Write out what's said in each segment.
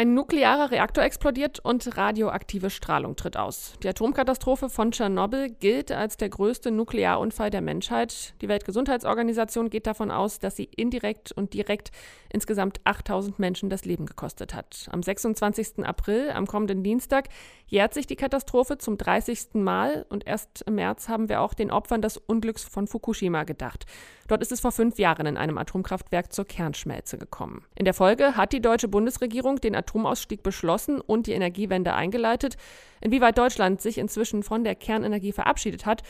Ein nuklearer Reaktor explodiert und radioaktive Strahlung tritt aus. Die Atomkatastrophe von Tschernobyl gilt als der größte Nuklearunfall der Menschheit. Die Weltgesundheitsorganisation geht davon aus, dass sie indirekt und direkt insgesamt 8000 Menschen das Leben gekostet hat. Am 26. April, am kommenden Dienstag, jährt sich die Katastrophe zum 30. Mal und erst im März haben wir auch den Opfern des Unglücks von Fukushima gedacht. Dort ist es vor fünf Jahren in einem Atomkraftwerk zur Kernschmelze gekommen. In der Folge hat die deutsche Bundesregierung den Atomausstieg beschlossen und die Energiewende eingeleitet. Inwieweit Deutschland sich inzwischen von der Kernenergie verabschiedet hat,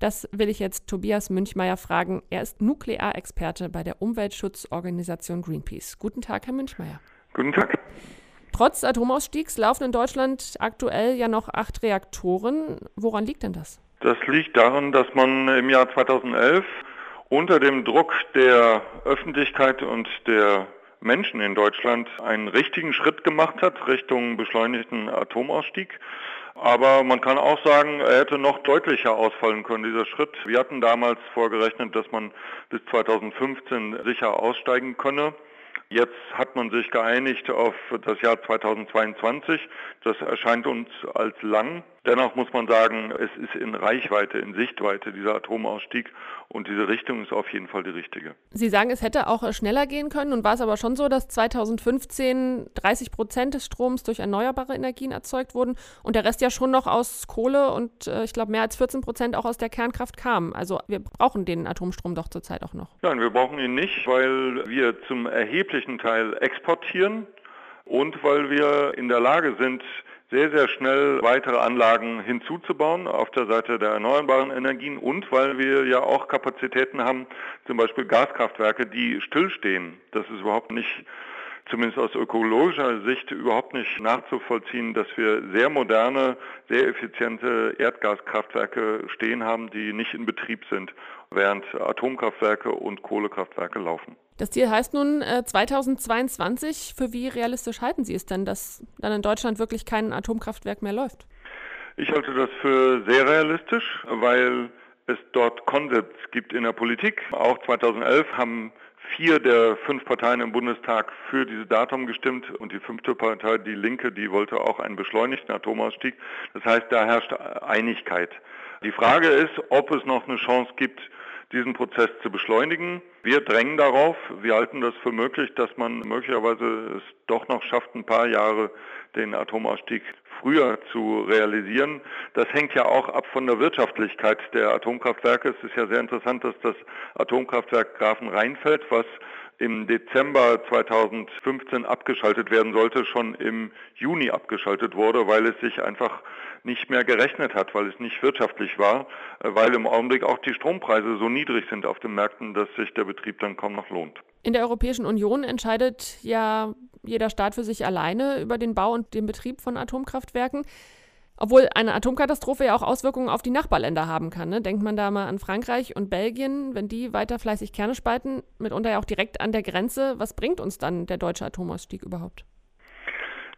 das will ich jetzt Tobias Münchmeier fragen. Er ist Nuklearexperte bei der Umweltschutzorganisation Greenpeace. Guten Tag, Herr Münchmeier. Guten Tag. Trotz Atomausstiegs laufen in Deutschland aktuell ja noch acht Reaktoren. Woran liegt denn das? Das liegt daran, dass man im Jahr 2011 unter dem Druck der Öffentlichkeit und der Menschen in Deutschland einen richtigen Schritt gemacht hat Richtung beschleunigten Atomausstieg. Aber man kann auch sagen, er hätte noch deutlicher ausfallen können, dieser Schritt. Wir hatten damals vorgerechnet, dass man bis 2015 sicher aussteigen könne. Jetzt hat man sich geeinigt auf das Jahr 2022. Das erscheint uns als lang. Dennoch muss man sagen, es ist in Reichweite, in Sichtweite dieser Atomausstieg und diese Richtung ist auf jeden Fall die richtige. Sie sagen, es hätte auch schneller gehen können und war es aber schon so, dass 2015 30 Prozent des Stroms durch erneuerbare Energien erzeugt wurden und der Rest ja schon noch aus Kohle und äh, ich glaube mehr als 14 Prozent auch aus der Kernkraft kam. Also wir brauchen den Atomstrom doch zurzeit auch noch. Nein, wir brauchen ihn nicht, weil wir zum erheblichen Teil exportieren und weil wir in der Lage sind, sehr, sehr schnell weitere Anlagen hinzuzubauen auf der Seite der erneuerbaren Energien und weil wir ja auch Kapazitäten haben, zum Beispiel Gaskraftwerke, die stillstehen. Das ist überhaupt nicht zumindest aus ökologischer Sicht überhaupt nicht nachzuvollziehen, dass wir sehr moderne, sehr effiziente Erdgaskraftwerke stehen haben, die nicht in Betrieb sind, während Atomkraftwerke und Kohlekraftwerke laufen. Das Ziel heißt nun äh, 2022. Für wie realistisch halten Sie es denn, dass dann in Deutschland wirklich kein Atomkraftwerk mehr läuft? Ich halte das für sehr realistisch, weil es dort Konsens gibt in der Politik. Auch 2011 haben vier der fünf Parteien im Bundestag für dieses Datum gestimmt und die fünfte Partei, die Linke, die wollte auch einen beschleunigten Atomausstieg. Das heißt, da herrscht Einigkeit. Die Frage ist, ob es noch eine Chance gibt, diesen Prozess zu beschleunigen. Wir drängen darauf. Wir halten das für möglich, dass man möglicherweise es doch noch schafft, ein paar Jahre den Atomausstieg früher zu realisieren. Das hängt ja auch ab von der Wirtschaftlichkeit der Atomkraftwerke. Es ist ja sehr interessant, dass das Atomkraftwerk Grafenrheinfeld, was im Dezember 2015 abgeschaltet werden sollte, schon im Juni abgeschaltet wurde, weil es sich einfach nicht mehr gerechnet hat, weil es nicht wirtschaftlich war, äh, weil im Augenblick auch die Strompreise so niedrig sind auf den Märkten, dass sich der Betrieb dann kaum noch lohnt. In der Europäischen Union entscheidet ja jeder Staat für sich alleine über den Bau und den Betrieb von Atomkraftwerken. Obwohl eine Atomkatastrophe ja auch Auswirkungen auf die Nachbarländer haben kann. Ne? Denkt man da mal an Frankreich und Belgien, wenn die weiter fleißig Kerne spalten, mitunter ja auch direkt an der Grenze. Was bringt uns dann der deutsche Atomausstieg überhaupt?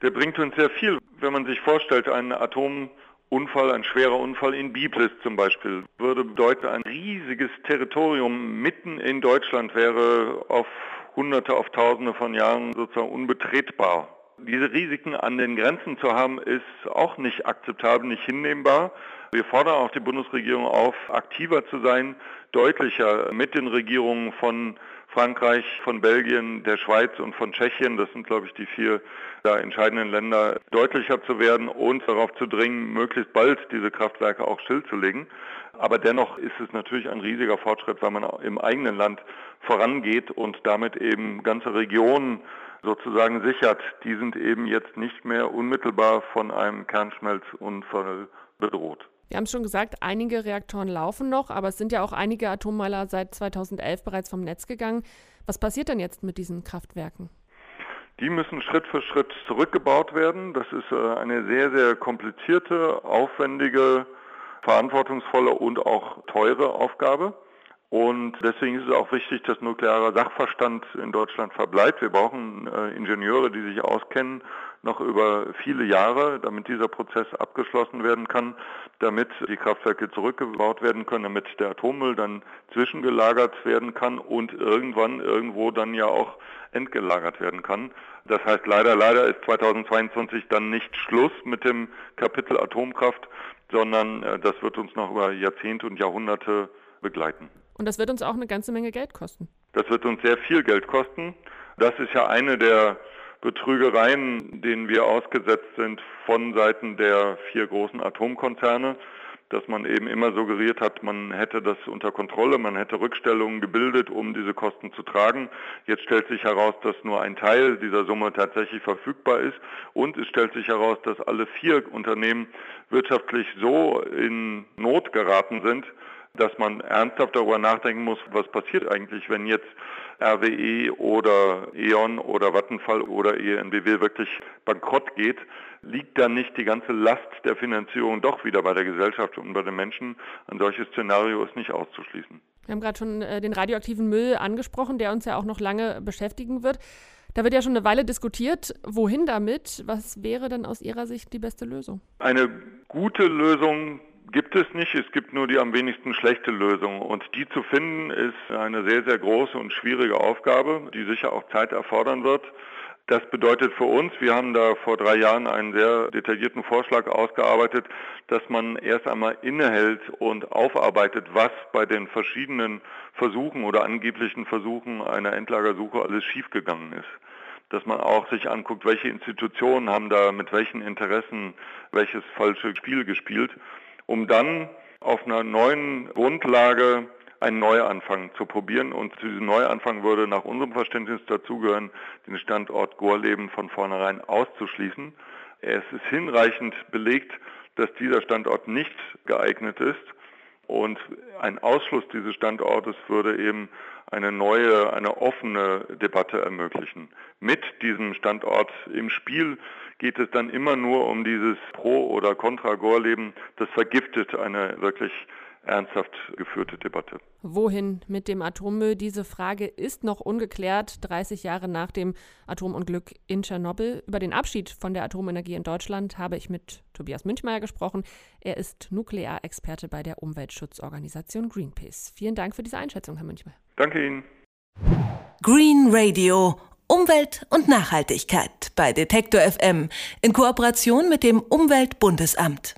Der bringt uns sehr viel. Wenn man sich vorstellt, ein Atomunfall, ein schwerer Unfall in Biblis zum Beispiel, würde bedeuten, ein riesiges Territorium mitten in Deutschland wäre auf Hunderte, auf Tausende von Jahren sozusagen unbetretbar diese Risiken an den Grenzen zu haben, ist auch nicht akzeptabel, nicht hinnehmbar. Wir fordern auch die Bundesregierung auf, aktiver zu sein, deutlicher mit den Regierungen von Frankreich, von Belgien, der Schweiz und von Tschechien, das sind, glaube ich, die vier da entscheidenden Länder, deutlicher zu werden und darauf zu dringen, möglichst bald diese Kraftwerke auch stillzulegen. Aber dennoch ist es natürlich ein riesiger Fortschritt, weil man im eigenen Land vorangeht und damit eben ganze Regionen sozusagen sichert. Die sind eben jetzt nicht mehr unmittelbar von einem Kernschmelzunfall bedroht. Wir haben schon gesagt, einige Reaktoren laufen noch, aber es sind ja auch einige Atommeiler seit 2011 bereits vom Netz gegangen. Was passiert denn jetzt mit diesen Kraftwerken? Die müssen Schritt für Schritt zurückgebaut werden. Das ist äh, eine sehr, sehr komplizierte, aufwendige, verantwortungsvolle und auch teure Aufgabe. Und deswegen ist es auch wichtig, dass nuklearer Sachverstand in Deutschland verbleibt. Wir brauchen äh, Ingenieure, die sich auskennen, noch über viele Jahre, damit dieser Prozess abgeschlossen werden kann, damit die Kraftwerke zurückgebaut werden können, damit der Atommüll dann zwischengelagert werden kann und irgendwann irgendwo dann ja auch entgelagert werden kann. Das heißt, leider, leider ist 2022 dann nicht Schluss mit dem Kapitel Atomkraft, sondern äh, das wird uns noch über Jahrzehnte und Jahrhunderte begleiten. Und das wird uns auch eine ganze Menge Geld kosten. Das wird uns sehr viel Geld kosten. Das ist ja eine der Betrügereien, denen wir ausgesetzt sind von Seiten der vier großen Atomkonzerne, dass man eben immer suggeriert hat, man hätte das unter Kontrolle, man hätte Rückstellungen gebildet, um diese Kosten zu tragen. Jetzt stellt sich heraus, dass nur ein Teil dieser Summe tatsächlich verfügbar ist und es stellt sich heraus, dass alle vier Unternehmen wirtschaftlich so in Not geraten sind, dass man ernsthaft darüber nachdenken muss, was passiert eigentlich, wenn jetzt RWE oder E.ON oder Vattenfall oder ENBW wirklich bankrott geht, liegt dann nicht die ganze Last der Finanzierung doch wieder bei der Gesellschaft und bei den Menschen? Ein solches Szenario ist nicht auszuschließen. Wir haben gerade schon äh, den radioaktiven Müll angesprochen, der uns ja auch noch lange beschäftigen wird. Da wird ja schon eine Weile diskutiert, wohin damit? Was wäre denn aus Ihrer Sicht die beste Lösung? Eine gute Lösung gibt es nicht. Es gibt nur die am wenigsten schlechte Lösung. Und die zu finden, ist eine sehr, sehr große und schwierige Aufgabe, die sicher auch Zeit erfordern wird. Das bedeutet für uns, wir haben da vor drei Jahren einen sehr detaillierten Vorschlag ausgearbeitet, dass man erst einmal innehält und aufarbeitet, was bei den verschiedenen Versuchen oder angeblichen Versuchen einer Endlagersuche alles schiefgegangen ist dass man auch sich anguckt, welche Institutionen haben da mit welchen Interessen welches falsche Spiel gespielt um dann auf einer neuen Grundlage einen Neuanfang zu probieren. Und zu diesem Neuanfang würde nach unserem Verständnis dazugehören, den Standort Gorleben von vornherein auszuschließen. Es ist hinreichend belegt, dass dieser Standort nicht geeignet ist. Und ein Ausschluss dieses Standortes würde eben eine neue, eine offene Debatte ermöglichen. Mit diesem Standort im Spiel geht es dann immer nur um dieses Pro- oder Contra-Gorleben. Das vergiftet eine wirklich ernsthaft geführte Debatte. Wohin mit dem Atommüll? Diese Frage ist noch ungeklärt, 30 Jahre nach dem Atomunglück in Tschernobyl. Über den Abschied von der Atomenergie in Deutschland habe ich mit Tobias Münchmeier gesprochen. Er ist Nuklearexperte bei der Umweltschutzorganisation Greenpeace. Vielen Dank für diese Einschätzung, Herr Münchmeier. Danke Ihnen. Green Radio. Umwelt und Nachhaltigkeit bei Detektor FM in Kooperation mit dem Umweltbundesamt.